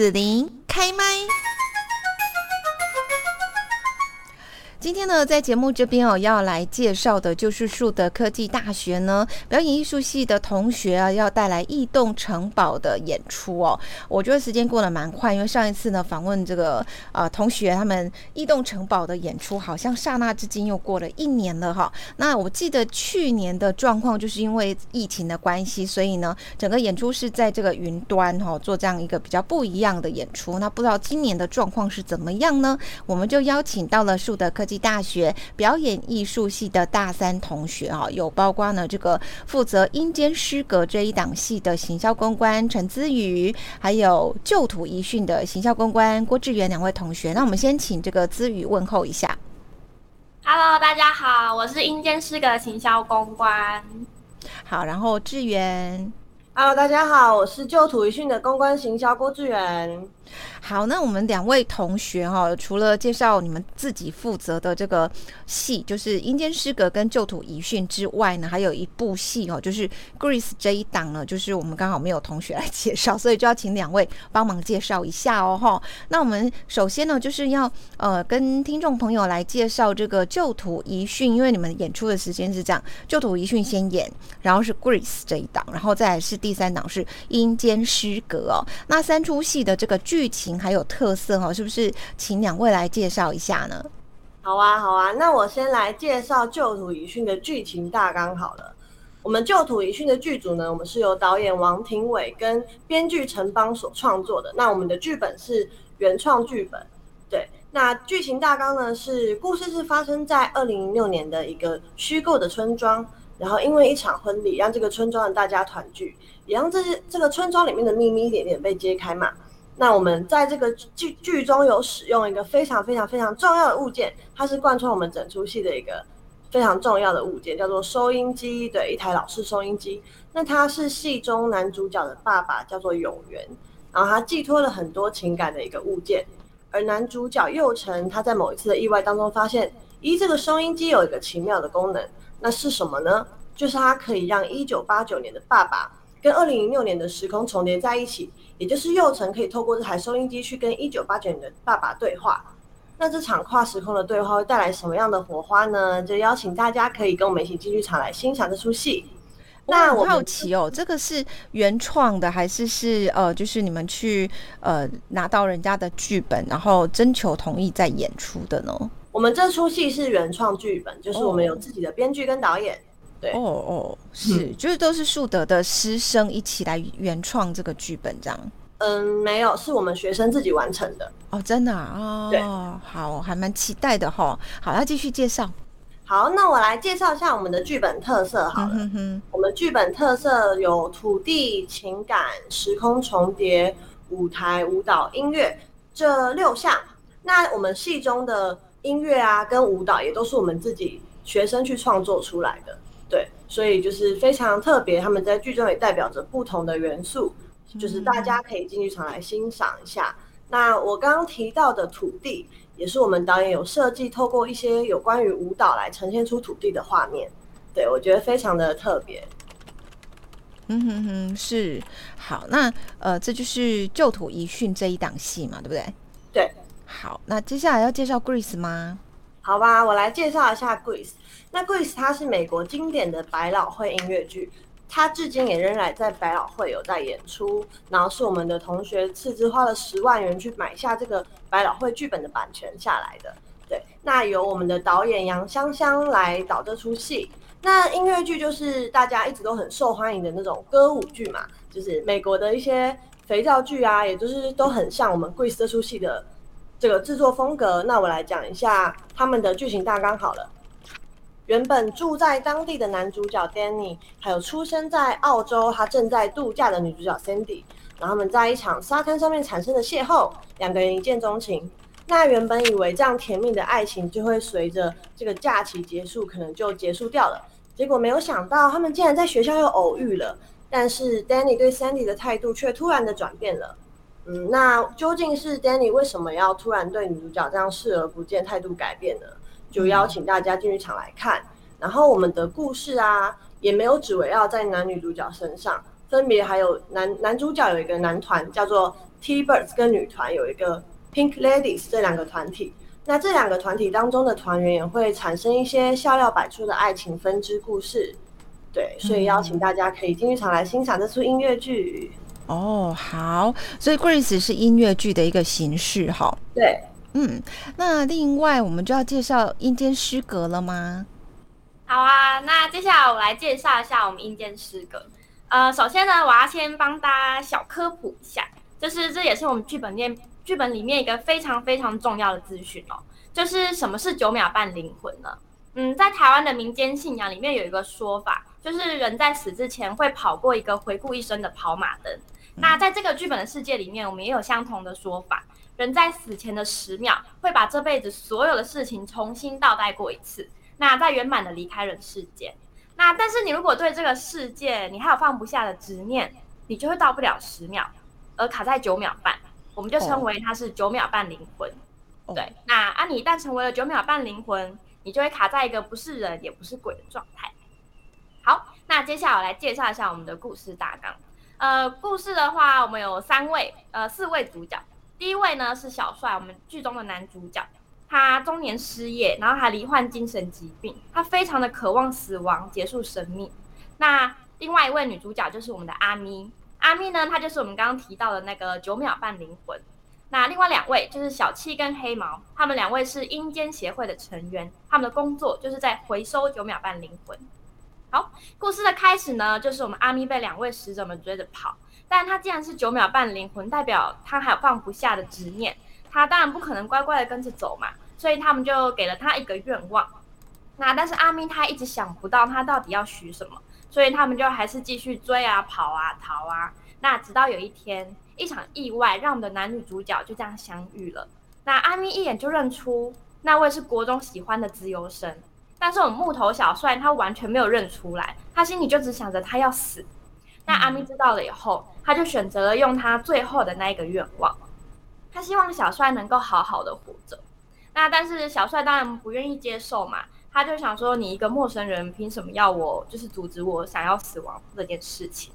子琳开麦。今天呢，在节目这边哦，要来介绍的就是树德科技大学呢表演艺术系的同学啊，要带来异动城堡的演出哦。我觉得时间过得蛮快，因为上一次呢访问这个呃同学，他们异动城堡的演出，好像刹那之间又过了一年了哈。那我记得去年的状况，就是因为疫情的关系，所以呢，整个演出是在这个云端哈做这样一个比较不一样的演出。那不知道今年的状况是怎么样呢？我们就邀请到了树德科技。大学表演艺术系的大三同学啊，有包括呢这个负责阴间诗格这一档系的行销公关陈姿宇，还有旧土遗训的行销公关郭志源两位同学。那我们先请这个姿宇问候一下。Hello，大家好，我是阴间诗格行销公关。好，然后志源。Hello，大家好，我是旧土遗训的公关行销郭志源。好，那我们两位同学哈，除了介绍你们自己负责的这个戏，就是《阴间诗阁》跟《旧土遗训》之外呢，还有一部戏哦，就是《Grace》这一档呢，就是我们刚好没有同学来介绍，所以就要请两位帮忙介绍一下哦哈。那我们首先呢，就是要呃跟听众朋友来介绍这个《旧土遗训》，因为你们演出的时间是这样，《旧土遗训》先演，然后是《Grace》这一档，然后再来是第第三档是《阴间诗阁》哦。那三出戏的这个剧情。还有特色哈，是不是？请两位来介绍一下呢？好啊，好啊，那我先来介绍《旧土遗训》的剧情大纲好了。我们《旧土遗训》的剧组呢，我们是由导演王庭伟跟编剧陈邦所创作的。那我们的剧本是原创剧本，对。那剧情大纲呢，是故事是发生在二零零六年的一个虚构的村庄，然后因为一场婚礼，让这个村庄的大家团聚，也让这些这个村庄里面的秘密一点点被揭开嘛。那我们在这个剧剧中有使用一个非常非常非常重要的物件，它是贯穿我们整出戏的一个非常重要的物件，叫做收音机。对，一台老式收音机。那它是戏中男主角的爸爸，叫做永元，然后他寄托了很多情感的一个物件。而男主角佑成，他在某一次的意外当中发现，咦，这个收音机有一个奇妙的功能，那是什么呢？就是它可以让一九八九年的爸爸跟二零零六年的时空重叠在一起。也就是幼成可以透过这台收音机去跟一九八九年的爸爸对话，那这场跨时空的对话会带来什么样的火花呢？就邀请大家可以跟我们一起进剧场来欣赏这出戏。那我好奇哦，这个是原创的还是是呃，就是你们去呃拿到人家的剧本，然后征求同意再演出的呢？我们这出戏是原创剧本，就是我们有自己的编剧跟导演。对哦哦，是，就是都是树德的师生一起来原创这个剧本这样。嗯，没有，是我们学生自己完成的。哦，真的啊？哦，好，还蛮期待的哈。好，要继续介绍。好，那我来介绍一下我们的剧本特色好了。我们剧本特色有土地、情感、时空重叠、舞台、舞蹈、音乐这六项。那我们戏中的音乐啊，跟舞蹈也都是我们自己学生去创作出来的。对，所以就是非常特别，他们在剧中也代表着不同的元素，就是大家可以进剧场来欣赏一下。那我刚刚提到的土地，也是我们导演有设计，透过一些有关于舞蹈来呈现出土地的画面。对我觉得非常的特别。嗯哼哼，是好。那呃，这就是旧土遗训这一档戏嘛，对不对？对。好，那接下来要介绍 Grace 吗？好吧，我来介绍一下 Grace。那 Grace 它是美国经典的百老汇音乐剧，它至今也仍然在百老汇有在演出。然后是我们的同学斥资花了十万元去买下这个百老汇剧本的版权下来的。对，那由我们的导演杨香香来导这出戏。那音乐剧就是大家一直都很受欢迎的那种歌舞剧嘛，就是美国的一些肥皂剧啊，也就是都很像我们 Grace 这出戏的这个制作风格。那我来讲一下他们的剧情大纲好了。原本住在当地的男主角 Danny，还有出生在澳洲他正在度假的女主角 Cindy，然后他们在一场沙滩上面产生的邂逅，两个人一见钟情。那原本以为这样甜蜜的爱情就会随着这个假期结束，可能就结束掉了。结果没有想到，他们竟然在学校又偶遇了。但是 Danny 对 Cindy 的态度却突然的转变了。嗯，那究竟是 Danny 为什么要突然对女主角这样视而不见，态度改变呢？就邀请大家进剧场来看，然后我们的故事啊，也没有只围绕在男女主角身上，分别还有男男主角有一个男团叫做 T-Birds 跟女团有一个 Pink Ladies 这两个团体。那这两个团体当中的团员也会产生一些笑料百出的爱情分支故事。对，所以邀请大家可以进剧场来欣赏这出音乐剧。哦，好，所以 Grace 是音乐剧的一个形式，哈。对，嗯，那另外我们就要介绍阴间诗格了吗？好啊，那接下来我来介绍一下我们阴间诗格。呃，首先呢，我要先帮大家小科普一下，就是这也是我们剧本面剧本里面一个非常非常重要的资讯哦，就是什么是九秒半灵魂呢？嗯，在台湾的民间信仰里面有一个说法，就是人在死之前会跑过一个回顾一生的跑马灯。那在这个剧本的世界里面，我们也有相同的说法，人在死前的十秒会把这辈子所有的事情重新倒带过一次。那再圆满的离开人世间，那但是你如果对这个世界你还有放不下的执念，你就会到不了十秒，而卡在九秒半，我们就称为它是九秒半灵魂。对，那啊你一旦成为了九秒半灵魂，你就会卡在一个不是人也不是鬼的状态。好，那接下来我来介绍一下我们的故事大纲。呃，故事的话，我们有三位呃四位主角，第一位呢是小帅，我们剧中的男主角。他中年失业，然后还罹患精神疾病，他非常的渴望死亡结束生命。那另外一位女主角就是我们的阿咪，阿咪呢，她就是我们刚刚提到的那个九秒半灵魂。那另外两位就是小七跟黑毛，他们两位是阴间协会的成员，他们的工作就是在回收九秒半灵魂。好，故事的开始呢，就是我们阿咪被两位使者们追着跑，但他既然是九秒半灵魂，代表他还有放不下的执念。他当然不可能乖乖的跟着走嘛，所以他们就给了他一个愿望。那但是阿咪他一直想不到他到底要许什么，所以他们就还是继续追啊、跑啊、逃啊。那直到有一天，一场意外让我们的男女主角就这样相遇了。那阿咪一眼就认出那位是国中喜欢的自由生，但是我们木头小帅他完全没有认出来，他心里就只想着他要死。那阿咪知道了以后，他就选择了用他最后的那一个愿望。他希望小帅能够好好的活着，那但是小帅当然不愿意接受嘛，他就想说你一个陌生人凭什么要我就是阻止我想要死亡这件事情？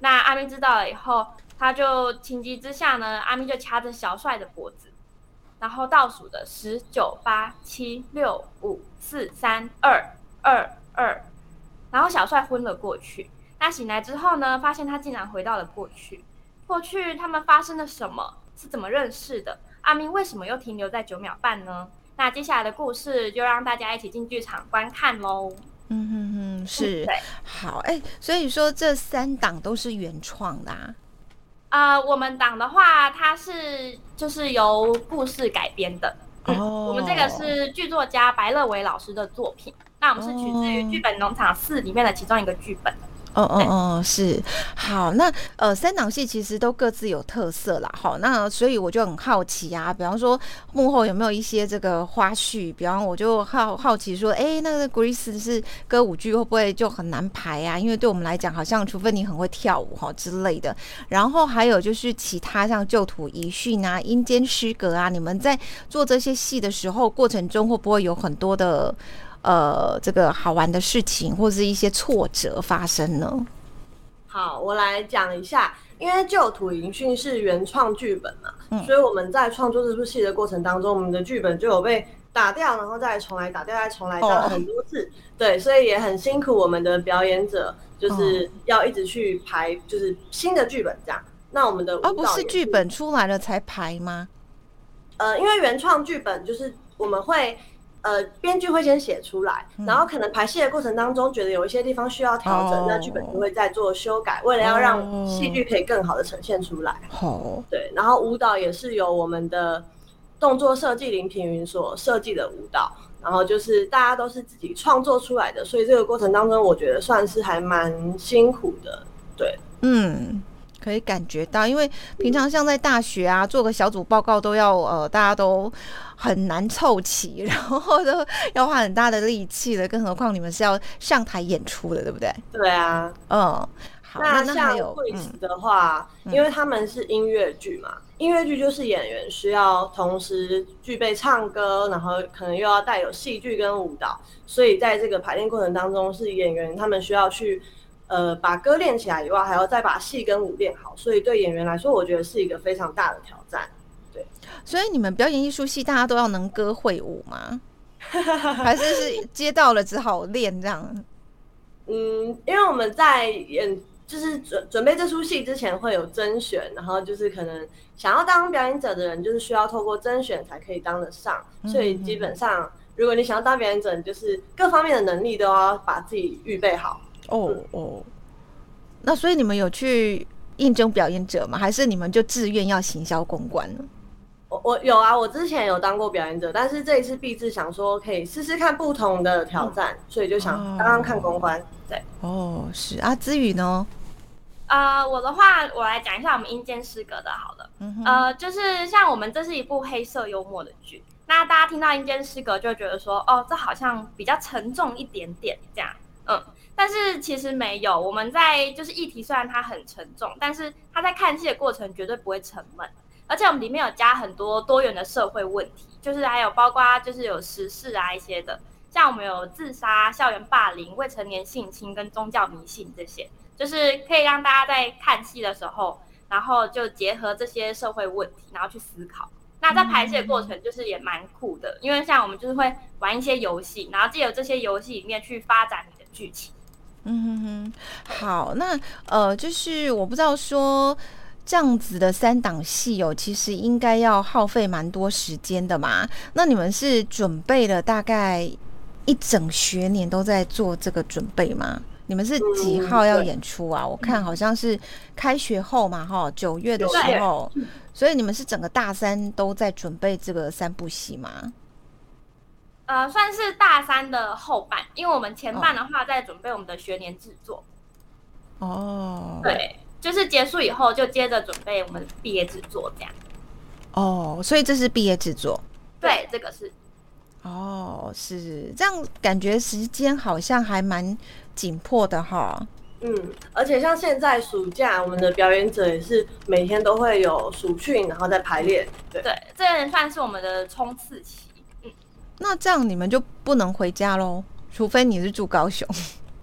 那阿咪知道了以后，他就情急之下呢，阿咪就掐着小帅的脖子，然后倒数的十九八七六五四三二二二，然后小帅昏了过去。那醒来之后呢，发现他竟然回到了过去，过去他们发生了什么？是怎么认识的？阿明为什么又停留在九秒半呢？那接下来的故事就让大家一起进剧场观看喽。嗯哼哼，是，好，哎，所以说这三档都是原创的啊。啊，我们档的话，它是就是由故事改编的。哦，我们这个是剧作家白乐伟老师的作品。那我们是取自于《剧本农场四》里面的其中一个剧本。哦哦哦，是好，那呃三档戏其实都各自有特色啦，好，那所以我就很好奇啊，比方说幕后有没有一些这个花絮？比方我就好好奇说，哎，那个 Grace 是歌舞剧会不会就很难排啊？因为对我们来讲，好像除非你很会跳舞哈之类的。然后还有就是其他像旧土遗训啊、阴间失格啊，你们在做这些戏的时候过程中会不会有很多的？呃，这个好玩的事情或者是一些挫折发生呢？好，我来讲一下，因为《旧土营训》是原创剧本嘛，所以我们在创作这部戏的过程当中，我们的剧本就有被打掉，然后再重来，打掉再重来，打了很多次。对，所以也很辛苦我们的表演者，就是要一直去排，就是新的剧本这样。那我们的而不是剧本出来了才排吗？呃，因为原创剧本就是我们会。呃，编剧会先写出来，然后可能排戏的过程当中，觉得有一些地方需要调整，那剧本就会再做修改，为了要让戏剧可以更好的呈现出来。好，对，然后舞蹈也是由我们的动作设计林平云所设计的舞蹈，然后就是大家都是自己创作出来的，所以这个过程当中，我觉得算是还蛮辛苦的。对，嗯。可以感觉到，因为平常像在大学啊，做个小组报告都要呃，大家都很难凑齐，然后都要花很大的力气的，更何况你们是要上台演出的，对不对？对啊，嗯。好，那像会词的话，因为他们是音乐剧嘛，音乐剧就是演员需要同时具备唱歌，然后可能又要带有戏剧跟舞蹈，所以在这个排练过程当中，是演员他们需要去。呃把歌练起来以外，还要再把戏跟舞练好，所以对演员来说，我觉得是一个非常大的挑战。对，所以你们表演艺术系大家都要能歌会舞吗？还是是接到了只好练这样？嗯，因为我们在演。就是准准备这出戏之前会有甄选，然后就是可能想要当表演者的人，就是需要透过甄选才可以当得上。所以基本上，如果你想要当表演者，就是各方面的能力都要把自己预备好。哦哦，那所以你们有去应征表演者吗？还是你们就自愿要行销公关呢？我我有啊，我之前有当过表演者，但是这一次毕志想说可以试试看不同的挑战，所以就想刚刚看公关。对，哦，是啊，之宇呢？呃，我的话，我来讲一下我们阴间诗格的，好了，呃，就是像我们这是一部黑色幽默的剧，那大家听到阴间诗格就觉得说，哦，这好像比较沉重一点点这样，嗯，但是其实没有，我们在就是议题虽然它很沉重，但是它在看戏的过程绝对不会沉闷，而且我们里面有加很多多元的社会问题，就是还有包括就是有时事啊一些的，像我们有自杀、校园霸凌、未成年性侵跟宗教迷信这些。就是可以让大家在看戏的时候，然后就结合这些社会问题，然后去思考。那在排戏的过程，就是也蛮酷的，因为像我们就是会玩一些游戏，然后借由这些游戏里面去发展你的剧情。嗯哼哼，好，那呃，就是我不知道说这样子的三档戏哦，其实应该要耗费蛮多时间的嘛。那你们是准备了大概一整学年都在做这个准备吗？你们是几号要演出啊？我看好像是开学后嘛，哈，九月的时候，所以你们是整个大三都在准备这个三部戏吗？呃，算是大三的后半，因为我们前半的话在准备我们的学年制作。哦，对，就是结束以后就接着准备我们毕业制作这样。哦，所以这是毕业制作？对，这个是。哦，是这样，感觉时间好像还蛮紧迫的哈。嗯，而且像现在暑假，我们的表演者也是每天都会有暑训，然后再排练。对，这也算是我们的冲刺期。嗯，那这样你们就不能回家喽？除非你是住高雄。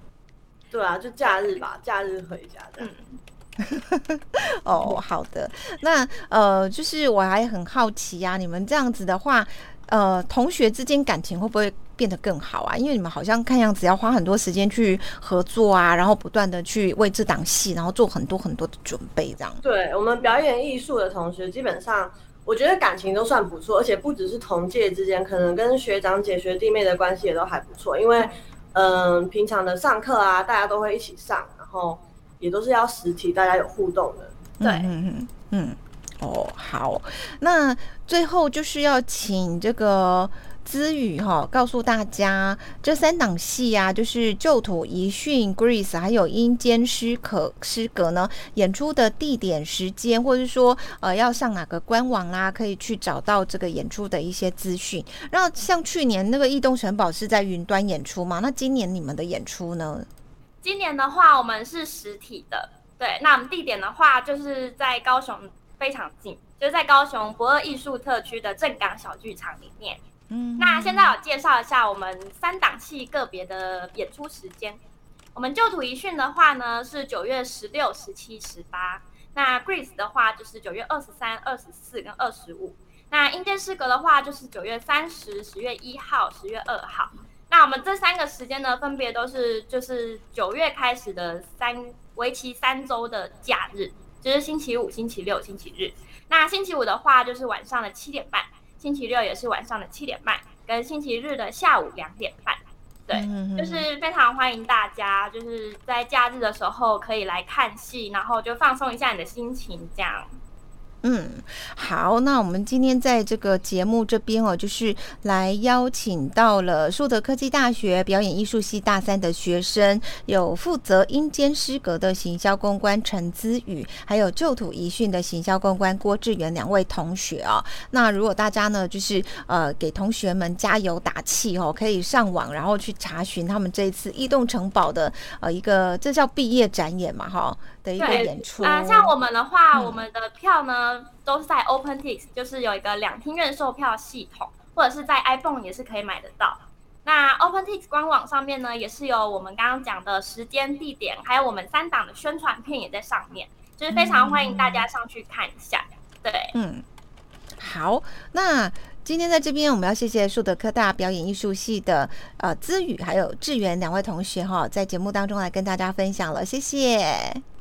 对啊，就假日吧，假日回家的。哦，好的。那呃，就是我还很好奇呀，你们这样子的话。呃，同学之间感情会不会变得更好啊？因为你们好像看样子要花很多时间去合作啊，然后不断的去为这档戏，然后做很多很多的准备，这样。对我们表演艺术的同学，基本上我觉得感情都算不错，而且不只是同届之间，可能跟学长姐、学弟妹的关系也都还不错。因为，嗯，平常的上课啊，大家都会一起上，然后也都是要实体，大家有互动的。对，嗯嗯嗯。哦，好，那最后就是要请这个资宇哈，告诉大家这三档戏啊，就是旧土遗训、Greece，还有阴间诗可诗格呢，演出的地点、时间，或者说呃要上哪个官网啦，可以去找到这个演出的一些资讯。那像去年那个异动城堡是在云端演出嘛？那今年你们的演出呢？今年的话，我们是实体的，对。那我们地点的话，就是在高雄。非常近，就是在高雄博二艺术特区的正港小剧场里面。嗯，那现在我介绍一下我们三档戏个别的演出时间。我们旧土一训的话呢是九月十六、十七、十八。那 Grace 的话就是九月二十三、二十四跟二十五。那阴间诗阁的话就是九月三十、十月一号、十月二号。那我们这三个时间呢，分别都是就是九月开始的三为期三周的假日。就是星期五、星期六、星期日。那星期五的话，就是晚上的七点半；星期六也是晚上的七点半，跟星期日的下午两点半。对，就是非常欢迎大家，就是在假日的时候可以来看戏，然后就放松一下你的心情，这样。嗯，好，那我们今天在这个节目这边哦，就是来邀请到了树德科技大学表演艺术系大三的学生，有负责阴间诗格的行销公关陈姿宇，还有旧土遗训的行销公关郭志远两位同学啊。那如果大家呢，就是呃给同学们加油打气哦，可以上网然后去查询他们这一次异动城堡的呃一个这叫毕业展演嘛哈的一个演出啊。像我们的话，我们的票呢。都是在 OpenTix，就是有一个两厅院售票系统，或者是在 iPhone 也是可以买得到。那 OpenTix 官网上面呢，也是有我们刚刚讲的时间、地点，还有我们三档的宣传片也在上面，就是非常欢迎大家上去看一下。对，嗯，好，那今天在这边我们要谢谢树德科大表演艺术系的呃资宇还有志源两位同学哈，在节目当中来跟大家分享了，谢谢。